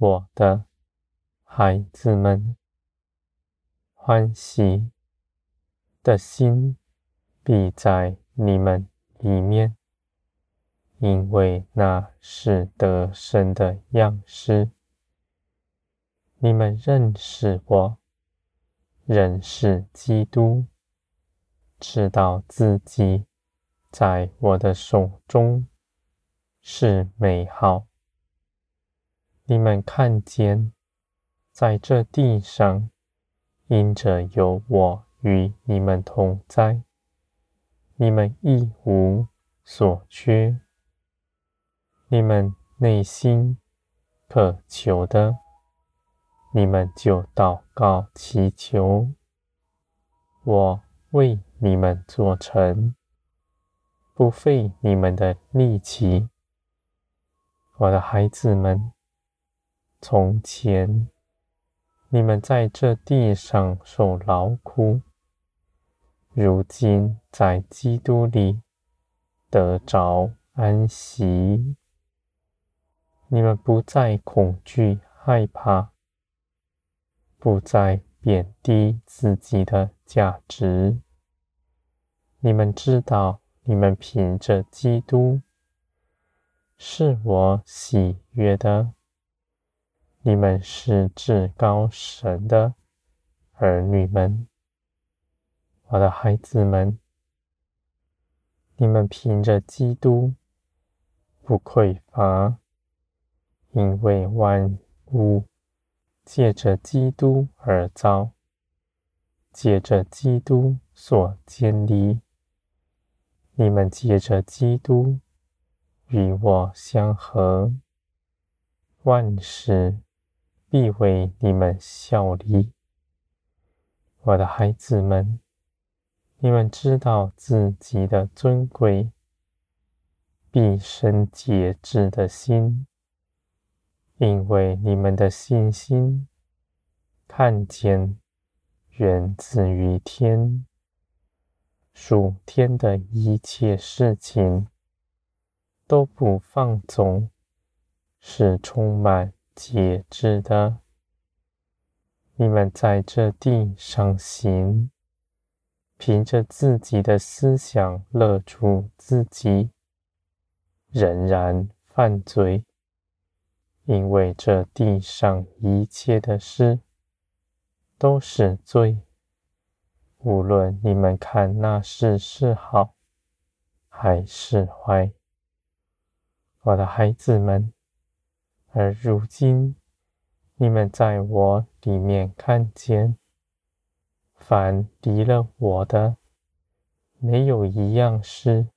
我的孩子们，欢喜的心必在你们里面，因为那是得胜的样式。你们认识我，认识基督，知道自己在我的手中是美好。你们看见，在这地上，因着有我与你们同在，你们一无所缺。你们内心渴求的，你们就祷告祈求，我为你们做成，不费你们的力气。我的孩子们，从前你们在这地上受劳苦，如今在基督里得着安息。你们不再恐惧害怕。不再贬低自己的价值。你们知道，你们凭着基督是我喜悦的。你们是至高神的儿女们，我的孩子们。你们凭着基督不匮乏，因为万物。借着基督而造，借着基督所建立。你们借着基督与我相合，万事必为你们效力。我的孩子们，你们知道自己的尊贵，必生节制的心。因为你们的信心看见源自于天，属天的一切事情都不放纵，是充满节制的。你们在这地上行，凭着自己的思想勒住自己，仍然犯罪。因为这地上一切的事都是罪，无论你们看那事是好还是坏，我的孩子们。而如今你们在我里面看见，凡离了我的，没有一样事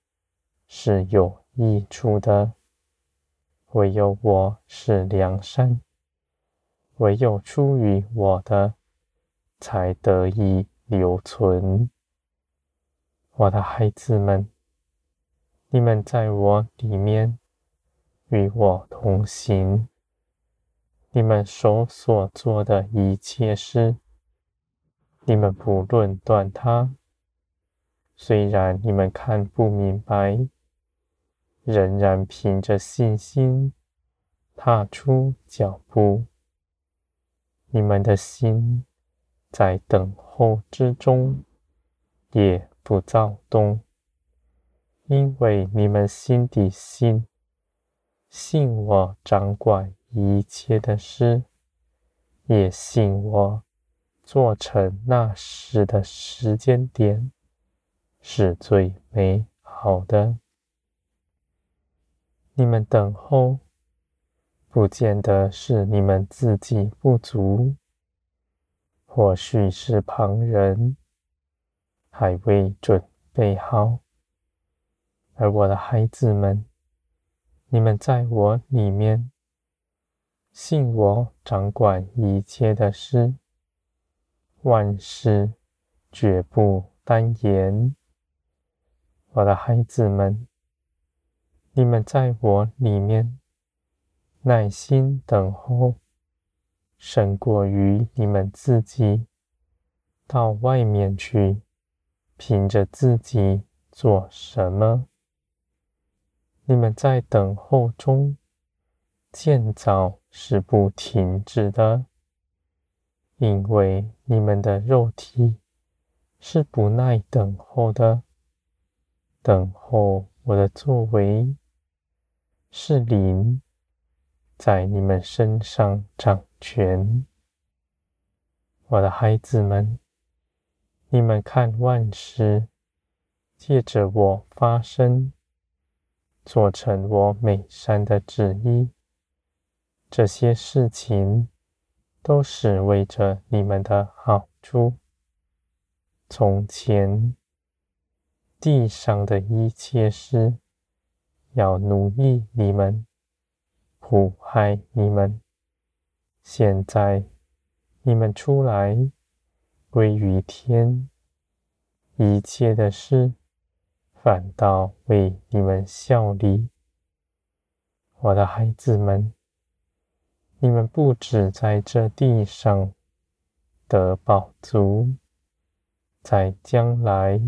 是有益处的。唯有我是良善，唯有出于我的，才得以留存。我的孩子们，你们在我里面与我同行，你们手所做的一切事，你们不论断它，虽然你们看不明白。仍然凭着信心踏出脚步，你们的心在等候之中，也不躁动，因为你们心底信，信我掌管一切的事，也信我做成那事的时间点是最美好的。你们等候，不见得是你们自己不足，或许是旁人还未准备好。而我的孩子们，你们在我里面，信我掌管一切的事，万事绝不单言。我的孩子们。你们在我里面耐心等候，胜过于你们自己到外面去，凭着自己做什么。你们在等候中建造是不停止的，因为你们的肉体是不耐等候的，等候我的作为，是灵在你们身上掌权。我的孩子们，你们看万事借着我发生，做成我美善的旨意。这些事情都是为着你们的好处。从前地上的一切事，要奴役你们，迫害你们。现在。你们出来归于天，一切的事反倒为你们效力。我的孩子们，你们不只在这地上得宝足，在将来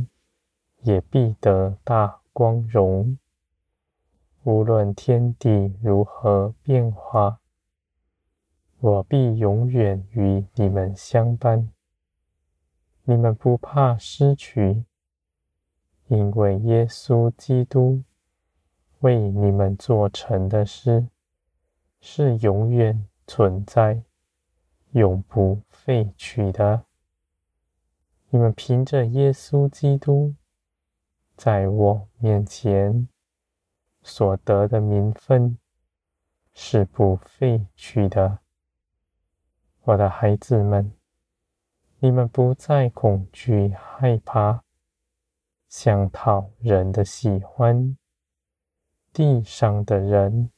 也必得大光荣。无论天地如何变化。我必永远与你们相伴。你们不怕失去，因为耶稣基督为你们做成的事是永远存在、永不废去的。你们凭着耶稣基督在我面前所得的名分是不废去的。我的孩子们，你们不再恐惧害怕，想讨人的喜欢。地上的人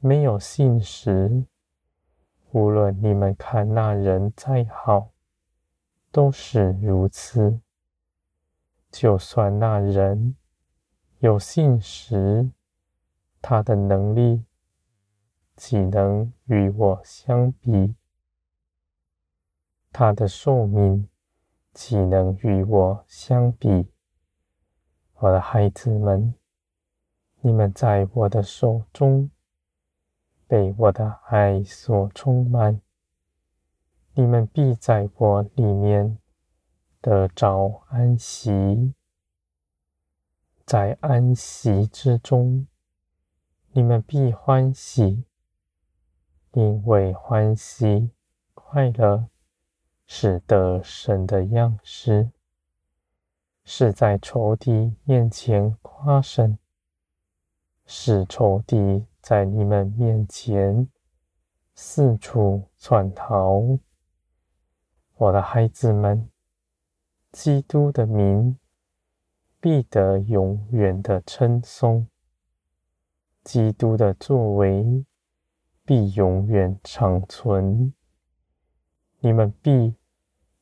没有信实，无论你们看那人再好，都是如此。就算那人有信实，他的能力岂能与我相比？他的寿命岂能与我相比？我的孩子们，你们在我的手中被我的爱所充满，你们必在我里面得着安息，在安息之中，你们必欢喜，因为欢喜快乐。是得神的样式，是在仇敌面前夸胜，使仇敌在你们面前四处窜逃。我的孩子们，基督的名必得永远的称颂，基督的作为必永远长存。你们必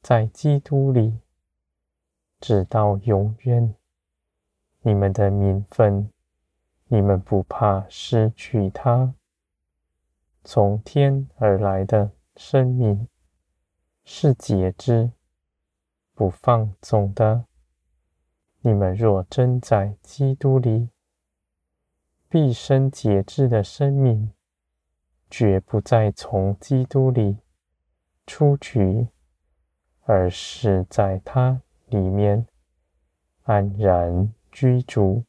在基督里，直到永远。你们的名分，你们不怕失去它。从天而来的生命是节制、不放纵的。你们若真在基督里，毕生节制的生命，绝不再从基督里。出去，而是在他里面安然居住。